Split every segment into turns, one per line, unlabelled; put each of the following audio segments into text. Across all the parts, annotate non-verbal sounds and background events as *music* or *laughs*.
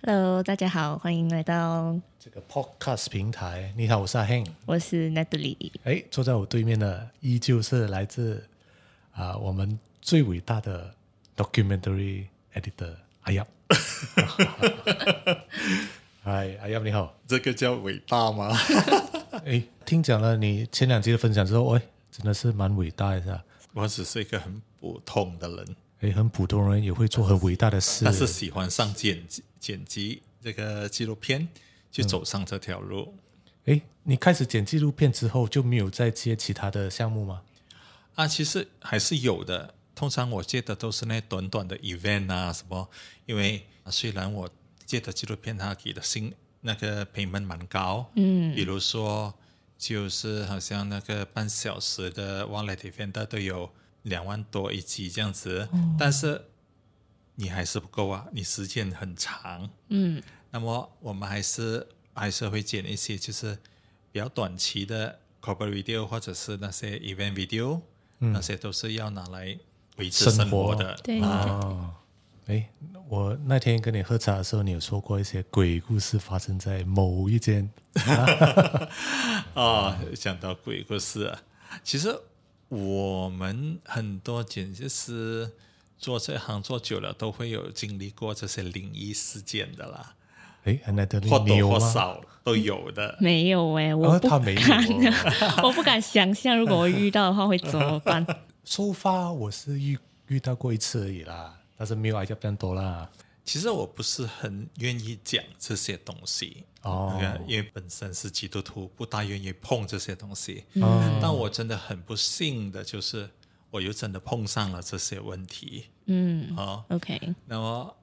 Hello，大家好，欢迎来到
这个 Podcast 平台。你好，我是阿 Heng，
我是 Natalie。
哎，坐在我对面的依旧是来自啊、呃、我们最伟大的 Documentary Editor 阿叶。*laughs* 嗨，阿耀你好，
这个叫伟大吗？*laughs*
哎，听讲了你前两集的分享之后，哎，真的是蛮伟大的，是吧？
我只是一个很普通的人。
诶，很普通人也会做很伟大的事，
但是喜欢上剪辑剪辑这个纪录片，就走上这条路。
诶，你开始剪纪录片之后就没有再接其他的项目吗？
啊，其实还是有的。通常我接的都是那短短的 event 啊什么，因为虽然我接的纪录片他给的薪那个 payment 蛮高，嗯，比如说就是好像那个半小时的 one light event 都有。两万多一集这样子，嗯，但是你还是不够啊！你时间很长，嗯，那么我们还是还是会剪一些就是比较短期的 corporate video 或者是那些 event video，嗯，那些都是要拿来维持生活的。
活。对。啊，
哎，我那天跟你喝茶的时候，你有说过一些鬼故事发生在某一间。
啊，*laughs* 哦，讲到鬼故事啊，其实。我们很多剪辑师做这行做久了，都会有经历过这些灵异事件的啦。
哎，那都
或多或少都有的。
没有哎，我不敢，
哦、他没有 *laughs*
我不敢想象，如果我遇到的话会怎么办？*laughs*
So far，我是遇遇到过一次而已啦，但是没有挨家变多啦。
其实我不是很愿意讲这些东西哦，因为本身是基督徒，不大愿意碰这些东西。嗯，但我真的很不幸的就是，我又真的碰上了这些问题。
嗯，
哦
，OK。
那么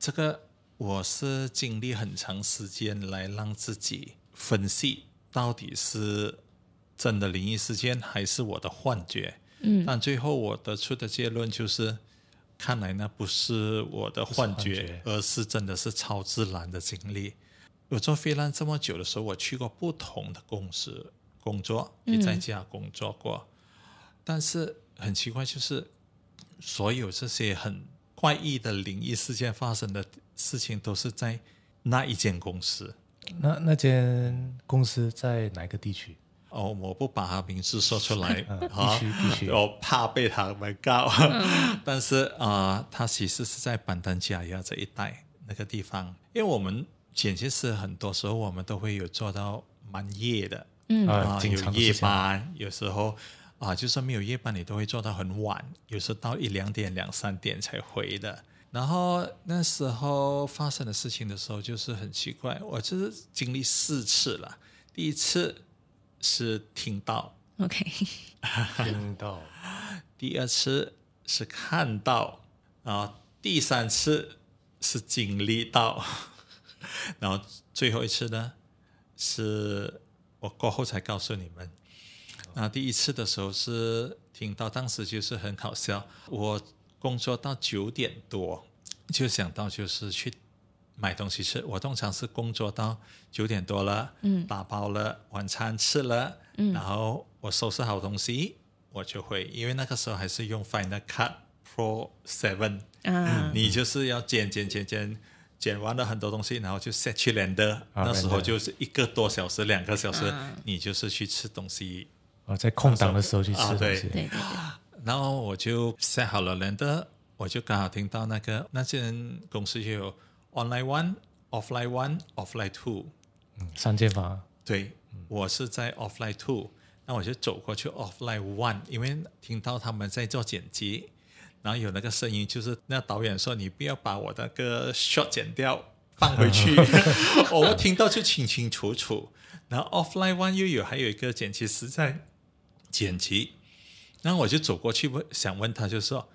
这个我是经历很长时间来让自己分析，到底是真的灵异事件还是我的幻觉。嗯，但最后我得出的结论就是。看来那不是我的幻觉，幻觉，而是真的是超自然的经历。我做 freelance 这么久的时候，我去过不同的公司工作，也在家工作过。嗯、但是很奇怪，就是所有这些很怪异的灵异事件发生的事情，都是在那一间公司。
那那间公司在哪个地区？
哦，我不把他名字说出来，*laughs*
嗯、必须必须，
我怕被他们告。嗯、*laughs* 但是啊，他、呃、其实是在板丹加亚这一带那个地方，因为我们剪辑师很多时候我们都会有做到蛮夜的，嗯啊、呃，有夜班，有时候啊、呃，就算没有夜班，你都会做到很晚，有时候到一两点、两三点才回的。然后那时候发生的事情的时候，就是很奇怪，我就是经历四次了，第一次。是听到
，OK，
听到。
第二次是看到，然后第三次是经历到，*laughs* 然后最后一次呢，是我过后才告诉你们。那第一次的时候是听到，当时就是很搞笑。我工作到九点多，就想到就是去。买东西吃，我通常是工作到九点多了，嗯，打包了晚餐吃了，嗯，然后我收拾好东西，我就会，因为那个时候还是用 Final Cut Pro Seven，嗯，你就是要剪剪剪剪，剪完了很多东西，然后就 set 去 render，啊，那时候就是一个多小时，两个小时，啊，你就是去吃东西，
啊，在空档的时候去吃东西，啊，对，
对对对，
然后我就 set 好了 render，我就刚好听到那个那间公司就有。Online one, offline one, offline two，
嗯，三间房。
对，我是在 offline two，那我就走过去 offline one，因为听到他们在做剪辑，然后有那个声音，就是那导演说：“你不要把我那个 shot 剪掉，放回去。*laughs* ” *laughs* 我听到就清清楚楚。然后 offline one 又有还有一个剪辑师在剪辑，然后我就走过去问，想问他，就说。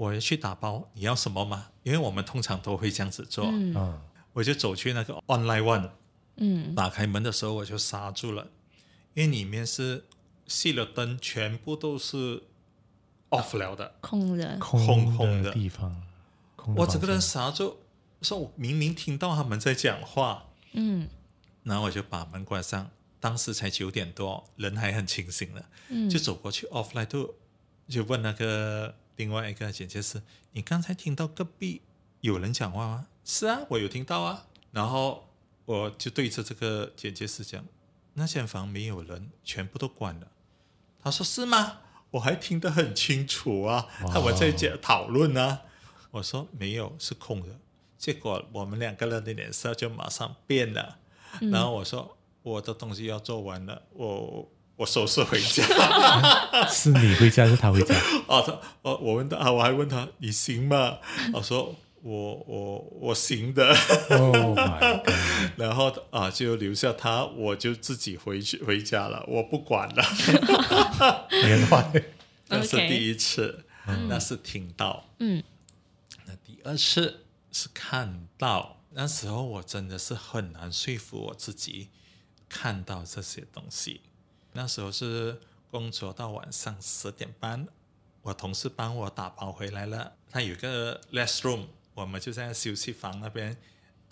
我要去打包，你要什么吗？因为我们通常都会这样子做。嗯，我就走去那个 online one，嗯，打开门的时候我就刹住了，因为里面是熄了灯，全部都是 off 了的，
空的，
空空的
地方。
我整个人刹住，说我明明听到他们在讲话，嗯，然后我就把门关上。当时才九点多，人还很清醒了，嗯，就走过去 offline two，就问那个。另外一个剪辑师，你刚才听到隔壁有人讲话吗？是啊，我有听到啊。然后我就对着这个剪接师讲，那间房没有人，全部都关了。他说是吗？我还听得很清楚啊，他们在讲讨论啊。我说没有，是空的。结果我们两个人的脸色就马上变了。嗯、然后我说我的东西要做完了，我我收拾回家。*laughs*
是你回家，是他回家？
哦，*laughs* 他哦，我问他啊，我还问他你行吗？*laughs* 我说我我我行的。
Oh my God
然后啊，就留下他，我就自己回去回家了，我不管了。
连环，
那是第一次，Okay. 那是听到。
嗯，
那第二次是看到。那时候我真的是很难说服我自己看到这些东西。那时候是工作到晚上十点半，我同事帮我打包回来了。他有个 restroom，我们就在休息房那边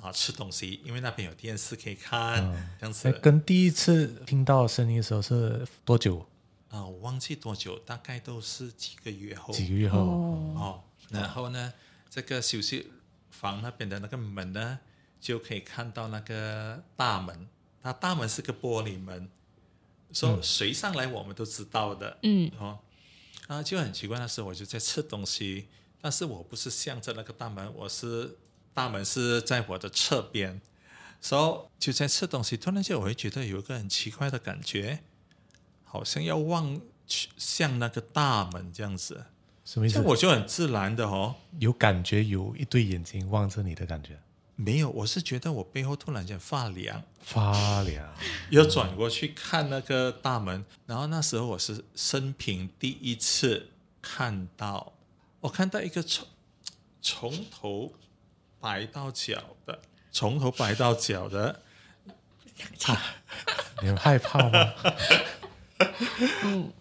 啊吃东西，因为那边有电视可以看。嗯、这样子。
跟第一次听到声音的时候是多久？
啊，我忘记多久，大概都是几个月后。
几个月后
哦，
哦，然后呢，这个休息。房那边的那个门呢，就可以看到那个大门。它大门是个玻璃门，说、嗯、谁上来我们都知道的。
嗯，
哦，啊，就很奇怪。那时候我就在吃东西，但是我不是向着那个大门，我是大门是在我的侧边，所以就在吃东西。突然间，我会觉得有一个很奇怪的感觉，好像要望去向那个大门这样子。
什么意思？
我就很自然的哦，
有感觉，有一对眼睛望着你的感觉。
没有，我是觉得我背后突然间发凉，
发凉。*laughs*
又转过去看那个大门，然后那时候我是生平第一次看到，我看到一个从从头白到脚的，从头白到脚的，
啊、*laughs* 你害怕吗？
嗯，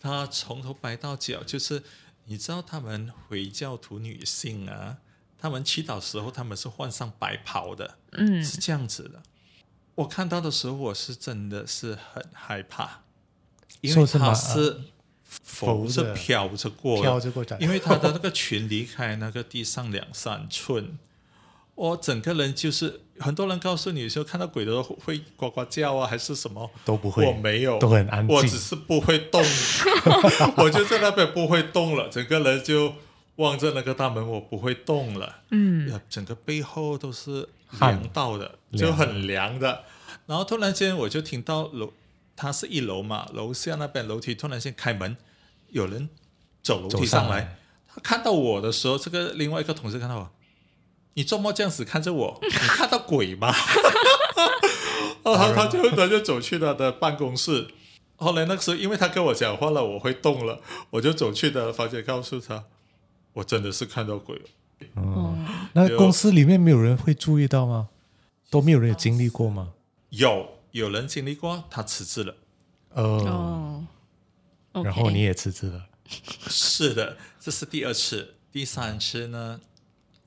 他从头白到脚就是。你知道他们回教徒女性啊，他们祈祷时候他们是换上白袍的，
嗯，
是这样子的。我看到的时候，我是真的是很害怕，因为他是浮着飘着过，
飘着过，
因为他的那个裙离开那个地上两三寸。我整个人就是，很多人告诉你说看到鬼的会呱呱叫啊，还是什么
都不会，
我没有，
都很安静，
我只是不会动，*laughs* 我就在那边不会动了，整个人就望着那个大门，我不会动了，
嗯，
整个背后都是凉到的，就很凉的，然后突然间我就听到楼，它是一楼嘛，楼下那边楼梯突然间开门，有人走楼梯上来，上来他看到我的时候，这个另外一个同事看到我。你做梦这样子看着我，*laughs* 你看到鬼吗？*laughs* 哦，他他就他就走去他的办公室。后来那个时候，因为他跟我讲话了，我会动了，我就走去的房间告诉他，我真的是看到鬼了。
哦，那公司里面没有人会注意到吗？都没有人有经历过吗？
有，有人经历过，他辞职了。
哦，然后你也辞职了。
是的，这是第二次，第三次呢？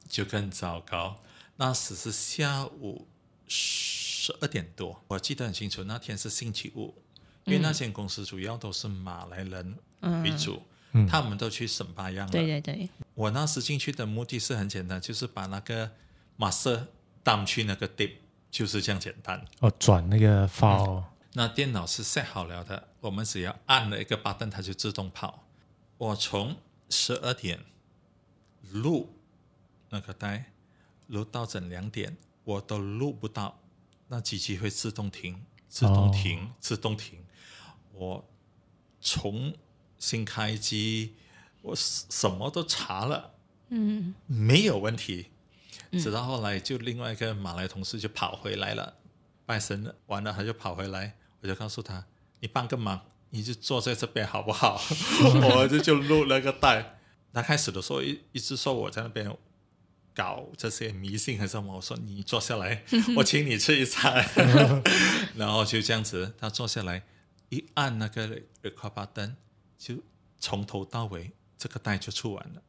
就更糟糕。那时是下午十二点多，我记得很清楚。那天是星期五，因为那间公司主要都是马来人为主，
嗯、
他们都去审巴样了。
对对对。
我那时进去的目的是很简单，就是把那个 master 当去那个 deep，就是这样简单。
哦，转那个 file、嗯。
那电脑是 set 好了的，我们只要按了一个 button，它就自动跑。我从十二点录。那个带录到整两点，我都录不到，那机器会自动停，自动停，哦、自动停。我重新开机，我什么都查了，
嗯，
没有问题。直到后来，就另外一个马来同事就跑回来了，拜神了，完了他就跑回来，我就告诉他：“你帮个忙，你就坐在这边好不好？” *laughs* 我就就录了个带。他开始的时候一一直说我在那边。搞这些迷信还是什么？我说你坐下来，*laughs* 我请你吃一餐，*laughs* 然后就这样子，他坐下来一按那个 record button，就从头到尾这个带就出完了。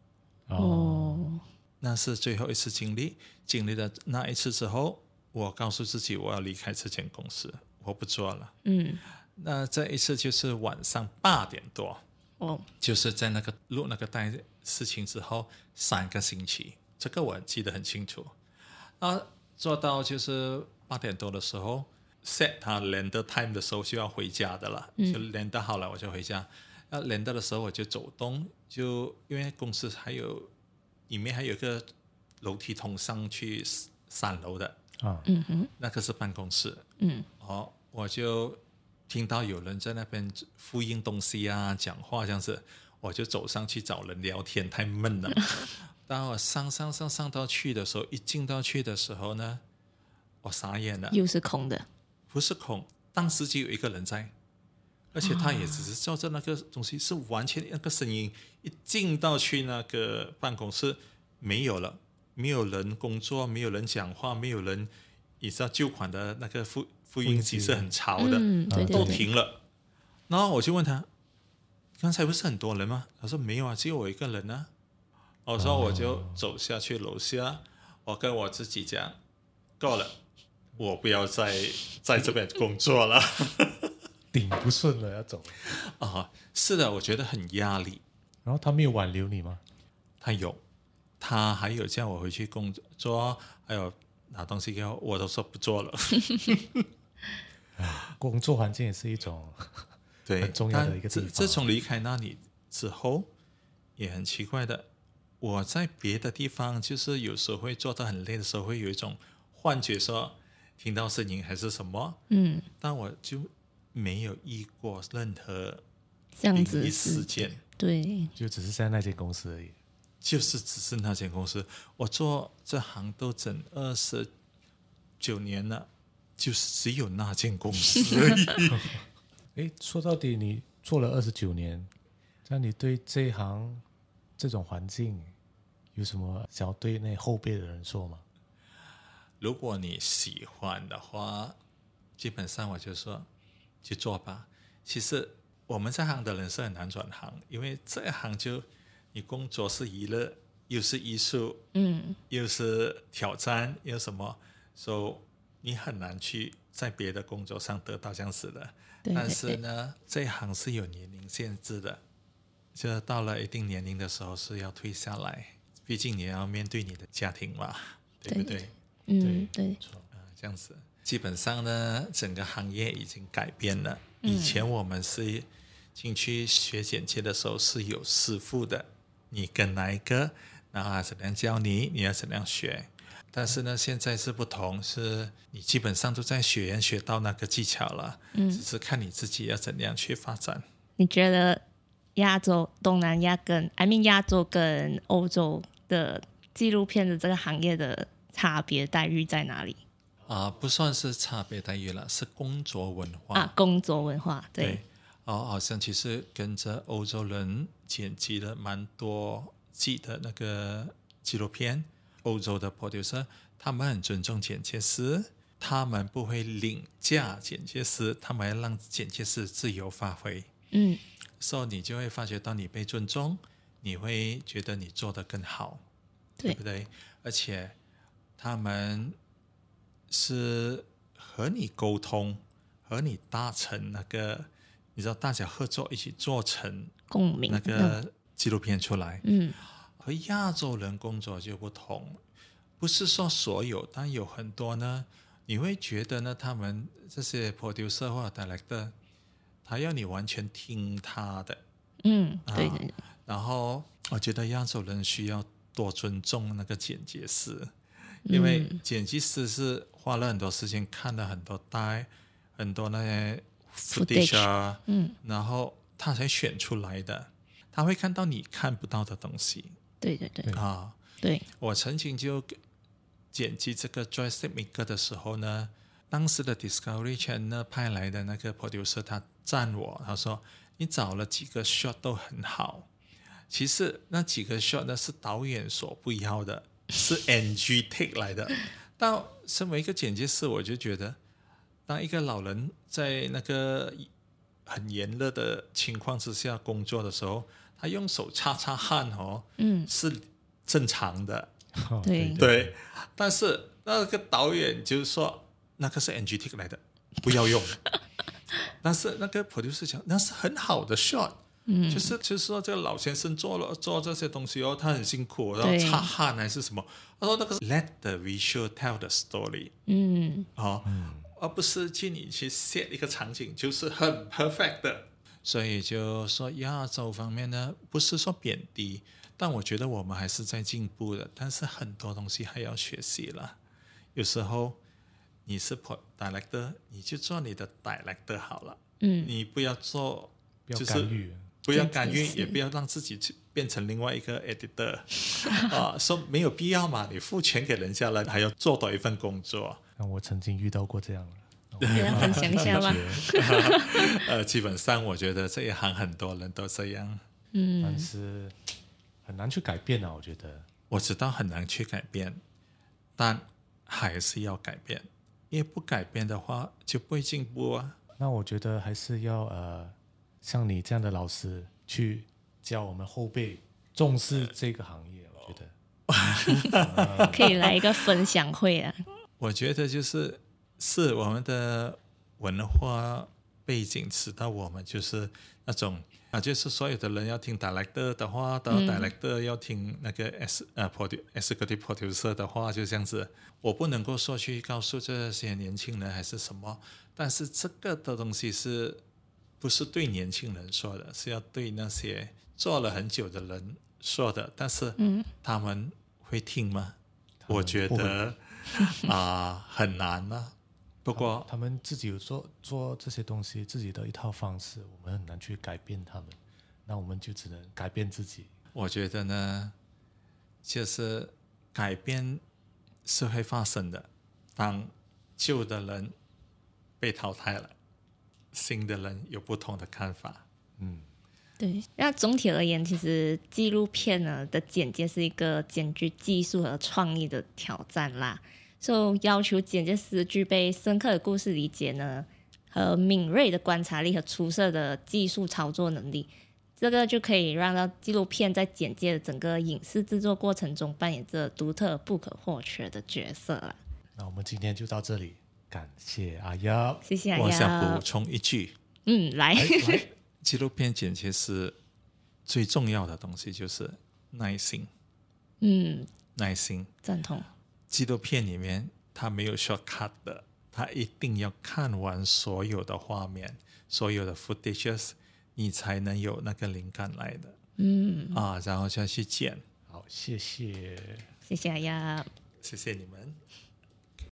哦，
那是最后一次经历，经历了那一次之后，我告诉自己我要离开这间公司，我不做了。
嗯，
那这一次就是晚上八点多，
哦，
就是在那个录那个带事情之后三个星期。这个我记得很清楚，啊，做到就是八点多的时候，set 他 render time 的时候就要回家的了，
嗯、
就 render 好了我就回家。要 render 的时候我就走动，就因为公司还有里面还有一个楼梯通上去三楼的。
啊，
嗯哼，
那个是办公室。
嗯，
哦，我就听到有人在那边复印东西啊，讲话这样子，我就走上去找人聊天，太闷了。*laughs* 当我上上上上到去的时候，一进到去的时候呢，我傻眼了，
又是空的，
不是空，当时就有一个人在，而且他也只是照着那个东西，是完全那个声音，一进到去那个办公室没有了，没有人工作，没有人讲话，没有人，你知道旧款的那个复复印机是很潮的，
嗯，对对
都，停了。然后我就问他，刚才不是很多人吗？他说没有啊，只有我一个人呢、啊。我说我就走下去楼下，我跟我自己讲，够了，我不要再在这边工作了。
顶不顺了要走。
啊，是的，我觉得很压力。
然后他没有挽留你吗？
他有，他还有叫我回去工作，还有拿东西给我，我都说不做了。*laughs*
工作环境也是一种
对，
很重要的一个地方。
自自从离开那里之后，也很奇怪的，我在别的地方，就是有时候会做的很累的时候，会有一种幻觉，说听到声音还是什么，
嗯，
但我就没有遇过任何这样
子，
事件，
对，
就只是在那间公司而已。
就是只是那间公司，我做这行都整二十九年了，就是只有那间公司而已。*laughs*
哎，说到底，你做了二十九年，那你对这一行这种环境有什么想要对那后辈的人说吗？
如果你喜欢的话，基本上我就说去做吧。其实我们这行的人是很难转行，因为这一行就你工作是娱乐，又是艺术，
嗯，
又是挑战，又什么，所以你很难去在别的工作上得到这样子的。
对对
但是呢，这一行是有年龄限制的，就到了一定年龄的时候是要退下来，毕竟你要面对你的家庭嘛，对不对？
对嗯，对，
啊，这样子，基本上呢，整个行业已经改变了。以前我们是进去学剪切的时候是有师傅的，你跟哪一个，然后他怎样教你，你要怎样学。但是呢，现在是不同，是你基本上都在学员学到那个技巧了，
嗯，
只是看你自己要怎样去发展。
你觉得亚洲、东南亚跟 I mean 亚洲跟欧洲的纪录片的这个行业的差别待遇在哪里？
啊，不算是差别待遇了，是工作文化
啊，工作文化对。
对哦，好像其实跟着欧洲人剪辑了蛮多季的那个纪录片。欧洲的 producer 他们很尊重剪接师，他们不会凌驾剪接师，他们要让剪接师自由发挥。
嗯，
所以你就会发觉到你被尊重，你会觉得你做得更好，
对，
对不对？而且他们是和你沟通，和你达成那个，你知道，大家合作一起做成
共鸣
那个纪录片出来。
嗯，
和亚洲人工作就不同，不是说所有，但有很多呢，你会觉得呢，他们这些 producer 或者 director，他要你完全听他的。
嗯，对对对。
啊，然后我觉得亚洲人需要多尊重那个剪辑师。因为剪辑师是花了很多时间看了很多带很多那些 footage 啊，
嗯，
然后他才选出来的，他会看到你看不到的东西。
对对对。
啊，
对，
我曾经就剪辑这个 Joystick Maker 的时候呢，当时的 Discovery Channel 派来的那个 producer 他赞我，他说你找了几个 shot 都很好，其实那几个 shot 呢是导演所不要的。是 NG take 来的，但身为一个剪接师，我就觉得，当一个老人在那个很炎热的情况之下工作的时候，他用手擦擦汗哦，
嗯，
是正常的，
哦、
对
对。但是那个导演就是说，那个是 NG take 来的，不要用。*laughs* 但是那个 producer 讲，那是很好的 shot，
嗯，
就是就是说这个老先生做了做这些东西哦，他很辛苦，然
后
擦汗还是什么？他说那个 let the visual tell the story，
嗯，
哦，而不是去你去 set 一个场景，就是很 perfect 的。所以就说亚洲方面呢，不是说贬低，但我觉得我们还是在进步的，但是很多东西还要学习了。有时候你是 p director，你就做你的 director 好了，
嗯，
你不要做，
不要
就是
干预。
不要干
预，
也不要让自己去变成另外一个 editor *laughs* 啊，说没有必要嘛，你付钱给人家了，还要做到一份工作。
那我曾经遇到过这样的，
可以分享一下吗？*laughs*
呃，基本上我觉得这一行很多人都这样，
嗯，
但是很难去改变啊，我觉得。
我知道很难去改变，但还是要改变，因为不改变的话就不会进步啊。
那我觉得还是要呃，像你这样的老师去教我们后辈重视这个行业，我觉得 *laughs*
可以来一个分享会啊。
我觉得就是是我们的文化背景使到我们就是那种啊，就是所有的人要听 director 的话，到 director 要听那个 S 呃 produ executive producer 的话，就这样子。我不能够说去告诉这些年轻人还是什么，但是这个的东西是不是对年轻人说的？是要对那些做了很久的人说的。但是他们会听吗？我觉得啊、呃、很难啊。不过
他们自己有做做这些东西，自己的一套方式，我们很难去改变他们。那我们就只能改变自己。
我觉得呢，就是改变是会发生的。当旧的人被淘汰了，新的人有不同的看法。
嗯，
对。那总体而言，其实纪录片呢的剪接是一个兼具技术和创意的挑战啦。就要求剪接师具备深刻的故事理解呢，和敏锐的观察力和出色的技术操作能力，这个就可以让到纪录片在剪接的整个影视制作过程中扮演着独特不可或缺的角色了。
那我们今天就到这里，感谢阿耀，
谢谢阿耀。
我想补充一句，
嗯，来，
来
纪录片剪切是最重要的东西就是耐心，
嗯，
耐心，
赞同。
纪录片里面，他没有 shortcut 的，他一定要看完所有的画面，所有的 footages，你才能有那个灵感来的。
嗯
啊，然后再去剪。
好，谢谢，
谢谢阿耀，
谢谢你们。